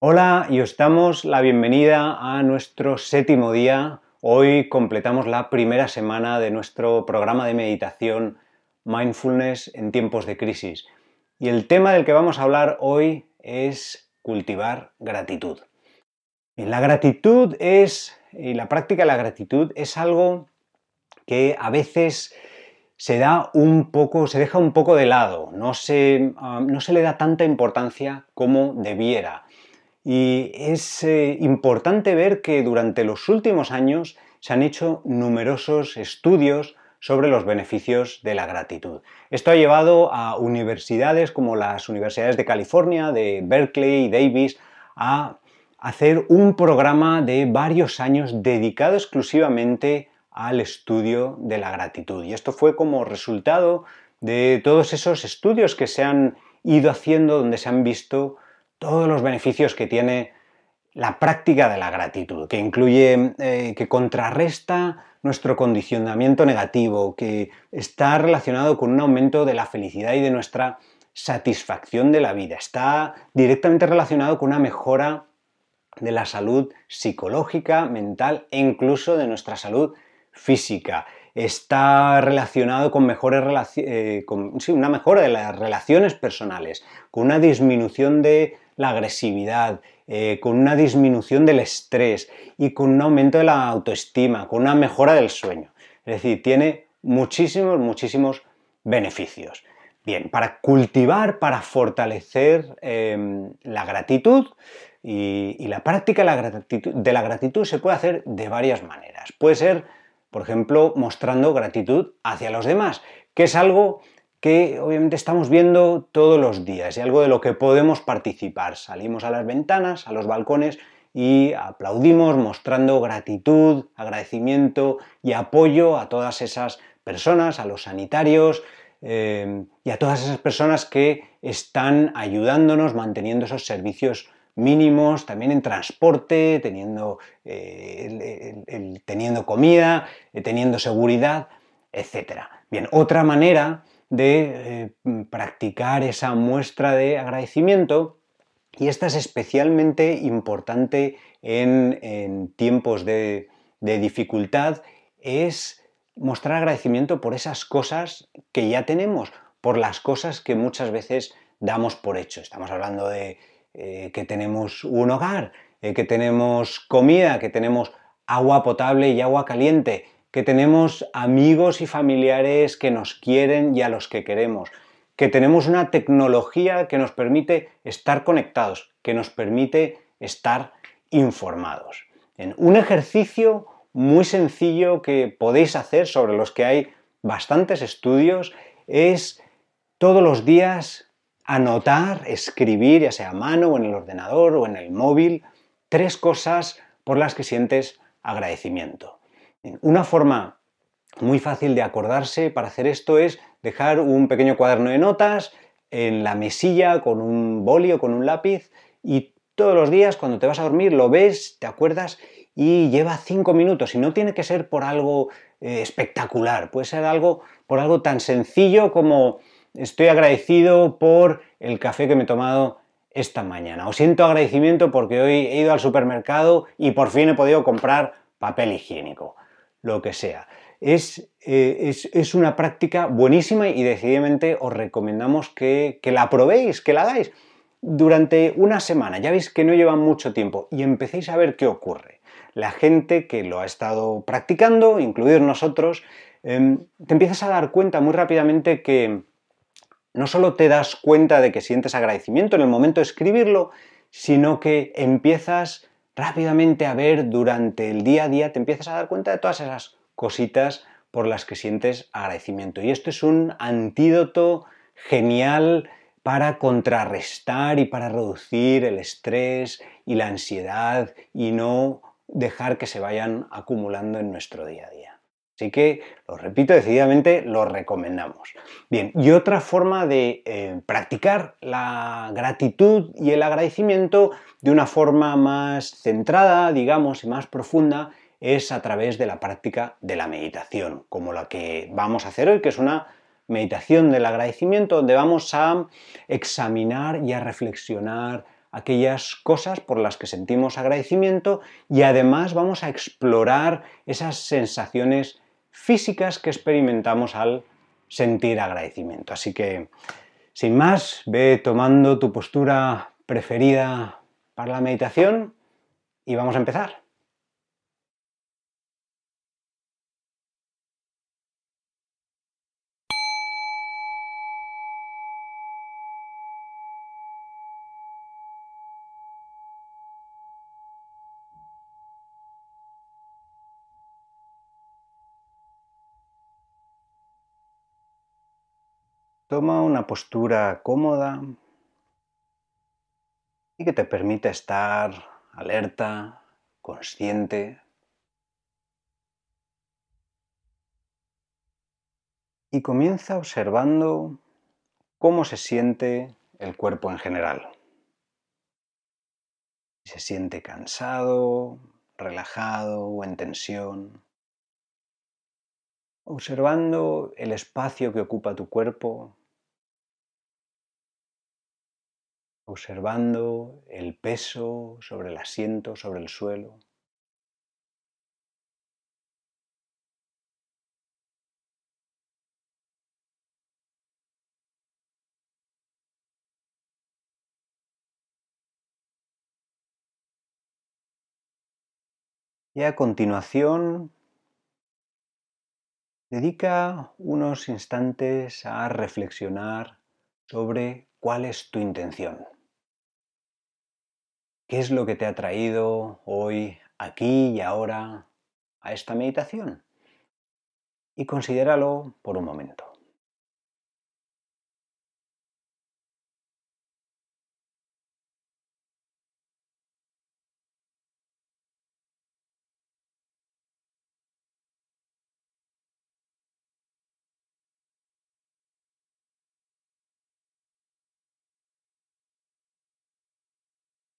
Hola y os damos la bienvenida a nuestro séptimo día. Hoy completamos la primera semana de nuestro programa de meditación Mindfulness en tiempos de crisis. Y el tema del que vamos a hablar hoy es cultivar gratitud. la gratitud es, y la práctica de la gratitud es algo que a veces se da un poco, se deja un poco de lado, no se, ah, no se le da tanta importancia como debiera. Y es eh, importante ver que durante los últimos años se han hecho numerosos estudios sobre los beneficios de la gratitud. Esto ha llevado a universidades como las universidades de California, de Berkeley y Davis, a hacer un programa de varios años dedicado exclusivamente al estudio de la gratitud. Y esto fue como resultado de todos esos estudios que se han ido haciendo donde se han visto todos los beneficios que tiene la práctica de la gratitud, que incluye, eh, que contrarresta nuestro condicionamiento negativo, que está relacionado con un aumento de la felicidad y de nuestra satisfacción de la vida, está directamente relacionado con una mejora de la salud psicológica, mental e incluso de nuestra salud física. Está relacionado con, mejores eh, una mejora de las relaciones personales, con una disminución de la agresividad, eh, con una disminución del estrés y con un aumento de la autoestima, con una mejora del sueño. Es decir, tiene muchísimos, muchísimos beneficios. Bien, para cultivar, para fortalecer em, la gratitud y, la práctica de la gratitud se puede hacer de varias maneras. Puede ser, por ejemplo, mostrando gratitud hacia los demás, que es algo que obviamente estamos viendo todos los días y algo de lo que podemos participar. Salimos a las ventanas, a los balcones y aplaudimos mostrando gratitud, agradecimiento y apoyo a todas esas personas, a los sanitarios eh, y a todas esas personas que están ayudándonos manteniendo esos servicios mínimos, también en transporte, teniendo, eh, teniendo comida, eh, teniendo seguridad, etc. Bien, otra manera de eh, practicar esa muestra de agradecimiento y esta es especialmente importante en, tiempos de, dificultad, es mostrar agradecimiento por esas cosas que ya tenemos, por las cosas que muchas veces damos por hecho. Estamos hablando de eh, que tenemos un hogar, eh, que tenemos comida, que tenemos agua potable y agua caliente, que tenemos amigos y familiares que nos quieren y a los que queremos, que tenemos una tecnología que nos permite estar conectados, que nos permite estar informados. En un ejercicio muy sencillo que podéis hacer, sobre los que hay bastantes estudios, es todos los días anotar, escribir, ya sea a mano o en el ordenador o en el móvil, tres cosas por las que sientes agradecimiento. Una forma muy fácil de acordarse para hacer esto es dejar un pequeño cuaderno de notas en la mesilla con un boli o con un lápiz y todos los días cuando te vas a dormir lo ves, te acuerdas y lleva cinco minutos. Y no tiene que ser por algo eh, espectacular, puede ser algo por algo tan sencillo como estoy agradecido por el café que me he tomado esta mañana. O siento agradecimiento porque hoy he ido al supermercado y por fin he podido comprar papel higiénico lo que sea. Es, eh, es, una práctica buenísima y decididamente os recomendamos que, que, la probéis, que la hagáis durante una semana. Ya veis que no lleva mucho tiempo y empecéis a ver qué ocurre. La gente que lo ha estado practicando, incluidos nosotros, em, te empiezas a dar cuenta muy rápidamente que no solo te das cuenta de que sientes agradecimiento en el momento de escribirlo, sino que empiezas rápidamente a ver durante el día a día, te empiezas a dar cuenta de todas esas cositas por las que sientes agradecimiento. Y esto es un antídoto genial para contrarrestar y para reducir el estrés y la ansiedad y no dejar que se vayan acumulando en nuestro día a día. Así que, lo repito decididamente, lo recomendamos. Bien, y otra forma de eh, practicar la gratitud y el agradecimiento de una forma más centrada, digamos, y más profunda, es a través de la práctica de la meditación, como la que vamos a hacer hoy, que es una meditación del agradecimiento, donde vamos a examinar y a reflexionar aquellas cosas por las que sentimos agradecimiento y además vamos a explorar esas sensaciones físicas que experimentamos al sentir agradecimiento. Así que, sin más, ve tomando tu postura preferida para la meditación y vamos a empezar. Toma una postura cómoda y que te permita estar alerta, consciente. Y comienza observando cómo se siente el cuerpo en general. Se siente cansado, relajado o en tensión. Observando el espacio que ocupa tu cuerpo observando el peso sobre el asiento, sobre el suelo. Y a continuación, dedica unos instantes a reflexionar sobre cuál es tu intención. ¿Qué es lo que te ha traído hoy, aquí y ahora, a esta meditación? Y considéralo por un momento.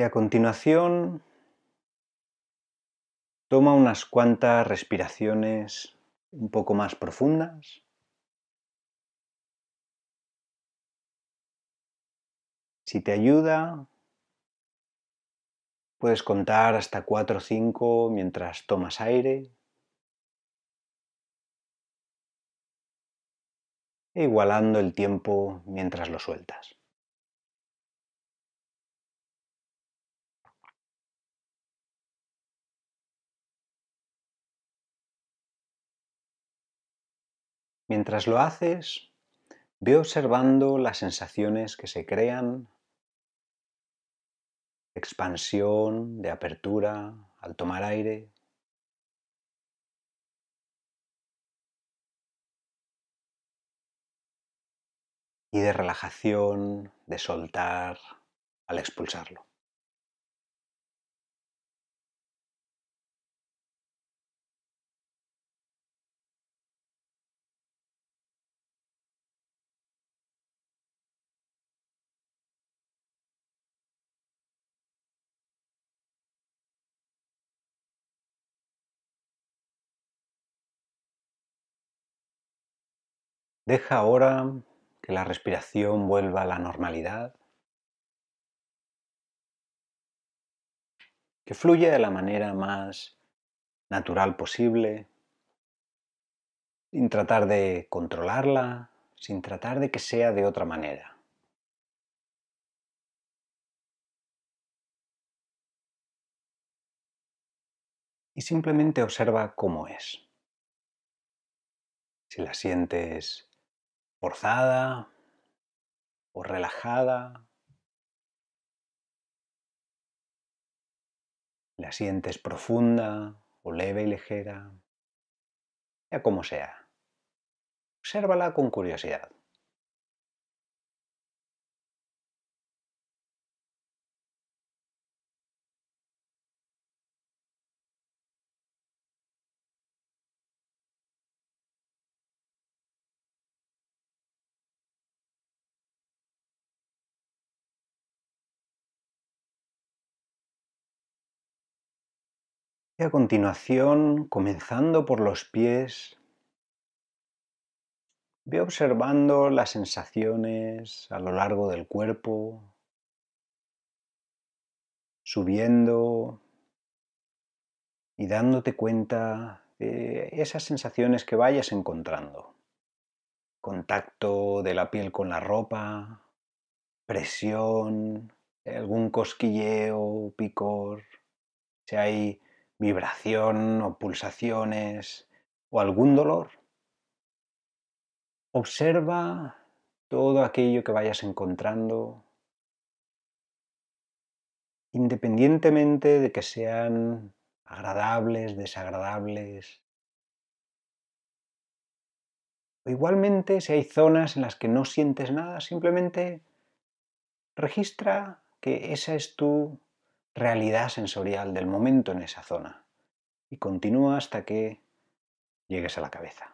Y a continuación, toma unas cuantas respiraciones un poco más profundas. Si te ayuda, puedes contar hasta 4 o 5 mientras tomas aire. E igualando el tiempo mientras lo sueltas. Mientras lo haces, ve observando las sensaciones que se crean, de expansión, de apertura al tomar aire. Y de relajación, de soltar al expulsarlo. Deja ahora que la respiración vuelva a la normalidad, que fluya de la manera más natural posible, sin tratar de controlarla, sin tratar de que sea de otra manera. Y simplemente observa cómo es. Si la sientes forzada o relajada. La sientes profunda o leve y ligera, ya como sea. Obsérvala con curiosidad. Y a continuación, comenzando por los pies, ve observando las sensaciones a lo largo del cuerpo, subiendo y dándote cuenta de esas sensaciones que vayas encontrando. Contacto de la piel con la ropa, presión, algún cosquilleo, picor, si hay vibración o pulsaciones o algún dolor. Observa todo aquello que vayas encontrando, independientemente de que sean agradables, desagradables. O igualmente, si hay zonas en las que no sientes nada, simplemente registra que esa es tu realidad sensorial del momento en esa zona y continúa hasta que llegues a la cabeza.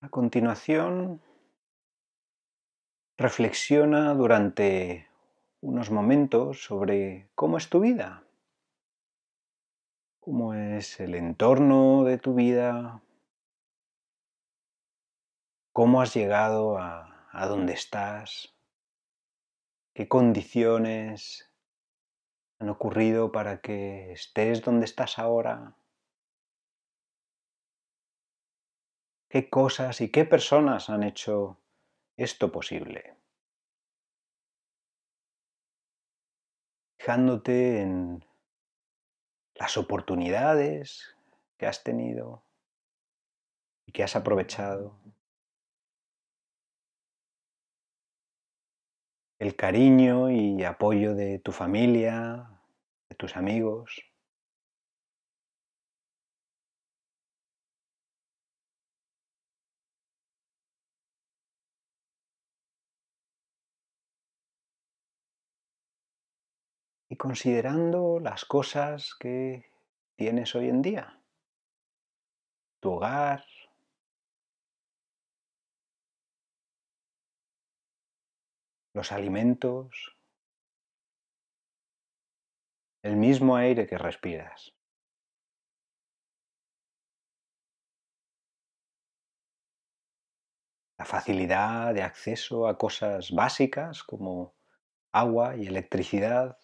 A continuación, reflexiona durante unos momentos sobre cómo es tu vida, cómo es el entorno de tu vida, cómo has llegado a, donde estás, qué condiciones han ocurrido para que estés donde estás ahora. Qué cosas y qué personas han hecho esto posible. Fijándote en las oportunidades que has tenido y que has aprovechado. El cariño y apoyo de tu familia, de tus amigos. Considerando las cosas que tienes hoy en día. Tu hogar, los alimentos, el mismo aire que respiras. La facilidad de acceso a cosas básicas como agua y electricidad.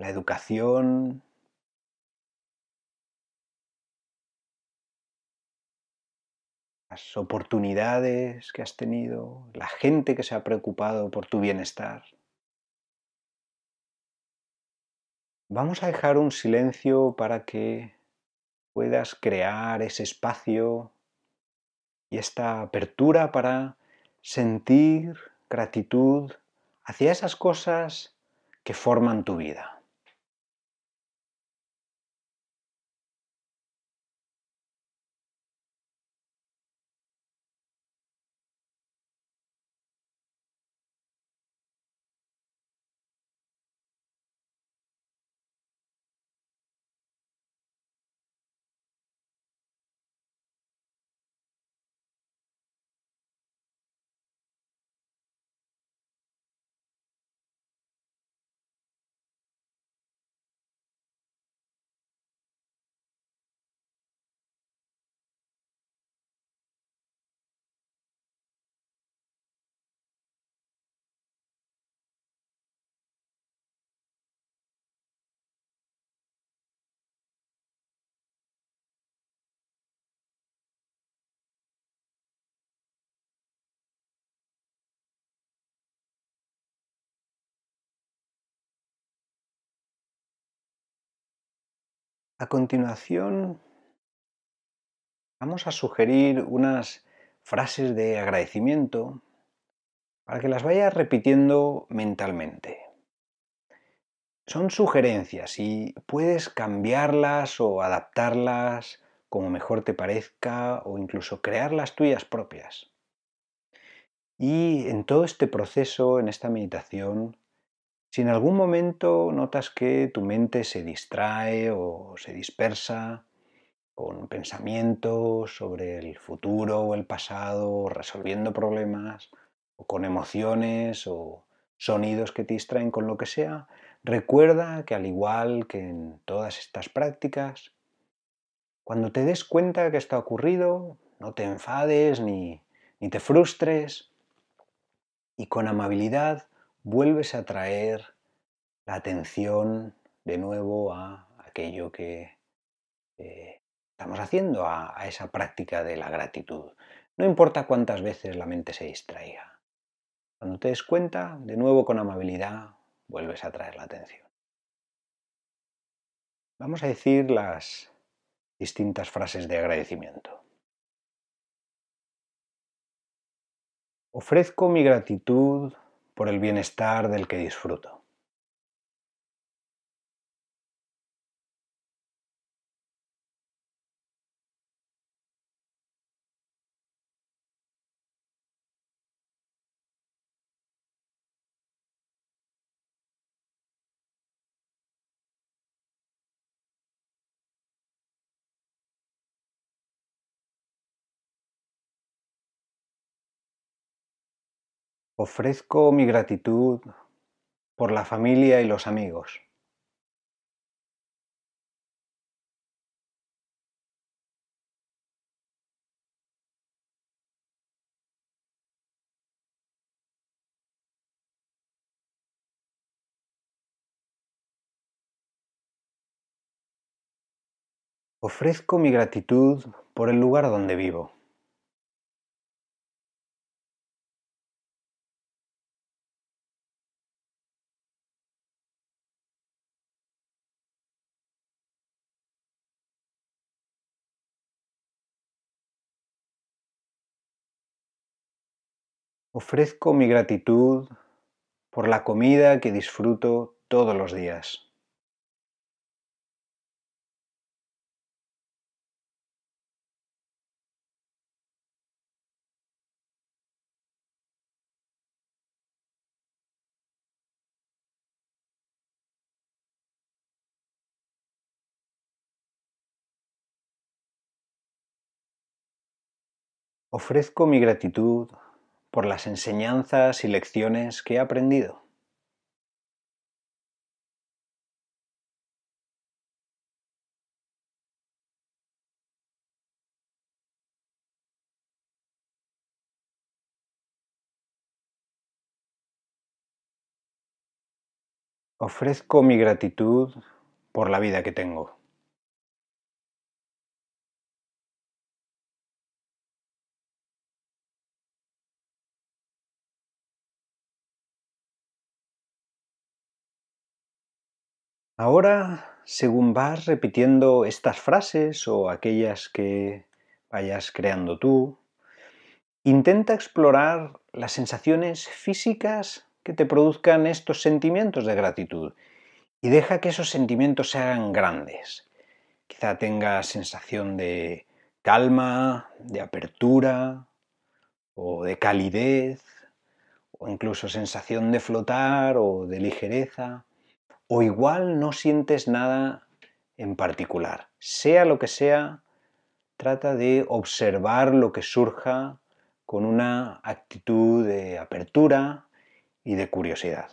La educación, las oportunidades que has tenido, la gente que se ha preocupado por tu bienestar. Vamos a dejar un silencio para que puedas crear ese espacio y esta apertura para sentir gratitud hacia esas cosas que forman tu vida. A continuación, vamos a sugerir unas frases de agradecimiento para que las vayas repitiendo mentalmente. son sugerencias y puedes cambiarlas o adaptarlas como mejor te parezca o incluso crear las tuyas propias. Y en todo este proceso, en esta meditación, si en algún momento notas que tu mente se distrae o se dispersa con pensamientos sobre el futuro o el pasado, resolviendo problemas, o con emociones o sonidos que te distraen con lo que sea, recuerda que al igual que en todas estas prácticas, cuando te des cuenta que esto ha ocurrido, no te enfades ni, ni te frustres y con amabilidad vuelves a traer la atención de nuevo a aquello que eh, estamos haciendo, a, esa práctica de la gratitud. No importa cuántas veces la mente se distraiga. Cuando te des cuenta, de nuevo con amabilidad, vuelves a traer la atención. Vamos a decir las distintas frases de agradecimiento. Ofrezco mi gratitud por el bienestar del que disfruto. Ofrezco mi gratitud por la familia y los amigos. Ofrezco mi gratitud por el lugar donde vivo. Ofrezco mi gratitud por la comida que disfruto todos los días. Ofrezco mi gratitud por las enseñanzas y lecciones que he aprendido. Ofrezco mi gratitud por la vida que tengo. Ahora, según vas repitiendo estas frases o aquellas que vayas creando tú, intenta explorar las sensaciones físicas que te produzcan estos sentimientos de gratitud y deja que esos sentimientos se hagan grandes. Quizá tengas sensación de calma, de apertura o de calidez o incluso sensación de flotar o de ligereza o igual no sientes nada en particular. Sea lo que sea, trata de observar lo que surja con una actitud de apertura y de curiosidad.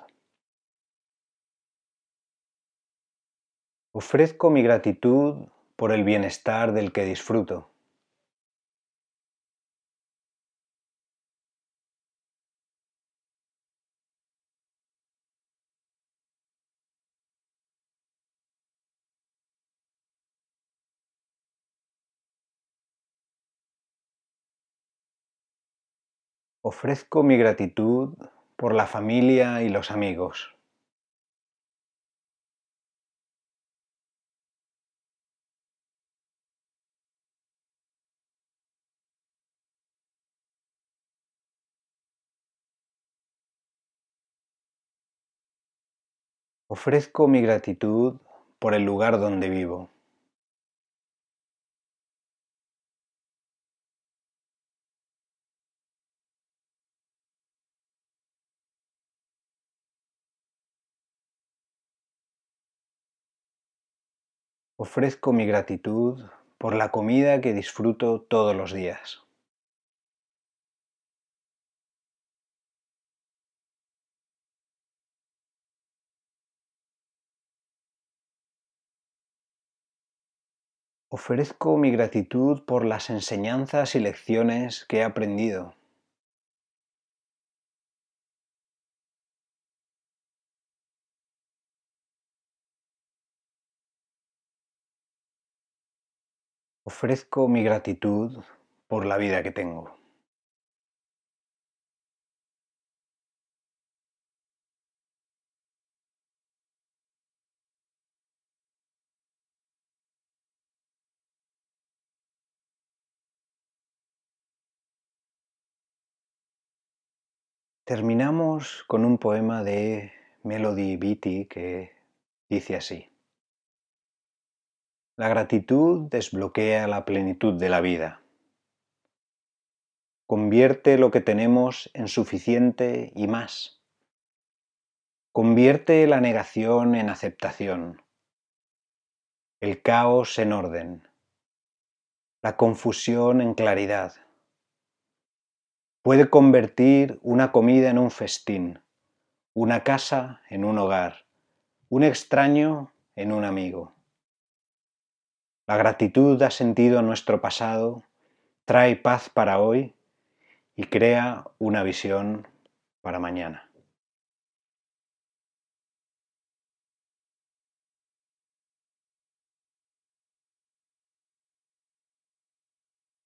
Ofrezco mi gratitud por el bienestar del que disfruto. Ofrezco mi gratitud por la familia y los amigos. Ofrezco mi gratitud por el lugar donde vivo. Ofrezco mi gratitud por la comida que disfruto todos los días. Ofrezco mi gratitud por las enseñanzas y lecciones que he aprendido. Ofrezco mi gratitud por la vida que tengo. Terminamos con un poema de Melody Beatty que dice así. La gratitud desbloquea la plenitud de la vida. Convierte lo que tenemos en suficiente y más. Convierte la negación en aceptación, el caos en orden, la confusión en claridad Puede convertir una comida en un festín, una casa en un hogar, un extraño en un amigo. La gratitud da sentido a nuestro pasado, trae paz para hoy y crea una visión para mañana.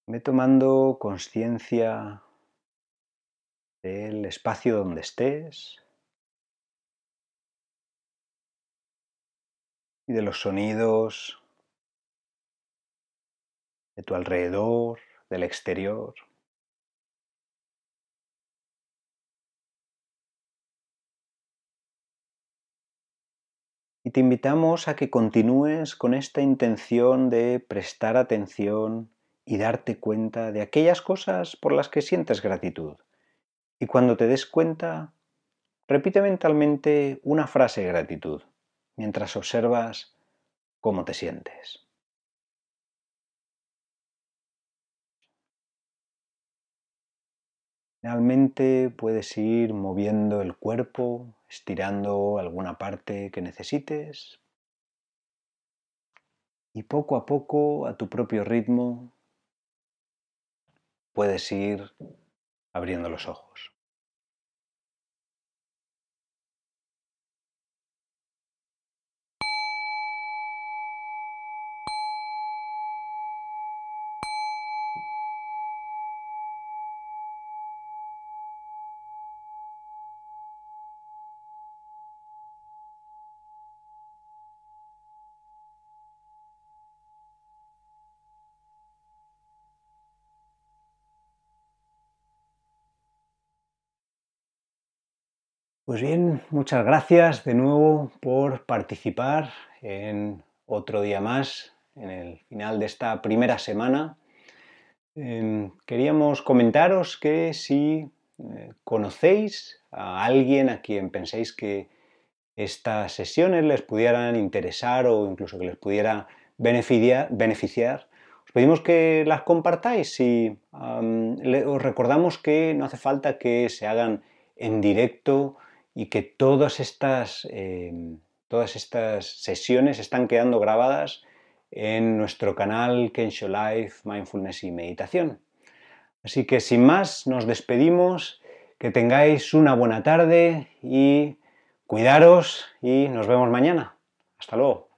Me tomando conciencia del espacio donde estés y de los sonidos de tu alrededor, del exterior. Y te invitamos a que continúes con esta intención de prestar atención y darte cuenta de aquellas cosas por las que sientes gratitud. Y cuando te des cuenta, repite mentalmente una frase de gratitud mientras observas cómo te sientes. Finalmente puedes ir moviendo el cuerpo, estirando alguna parte que necesites y poco a poco, a tu propio ritmo, puedes ir abriendo los ojos. Pues bien, muchas gracias de nuevo por participar en otro día más, en el final de esta primera semana. Em, queríamos comentaros que si eh, conocéis a alguien a quien penséis que estas sesiones les pudieran interesar o incluso que les pudiera beneficiar, os pedimos que las compartáis y os recordamos que no hace falta que se hagan en directo y que todas estas, em, todas estas sesiones están quedando grabadas en nuestro canal Kensho Life, Mindfulness y Meditación. Así que sin más, nos despedimos, que tengáis una buena tarde y cuidaros y nos vemos mañana. Hasta luego.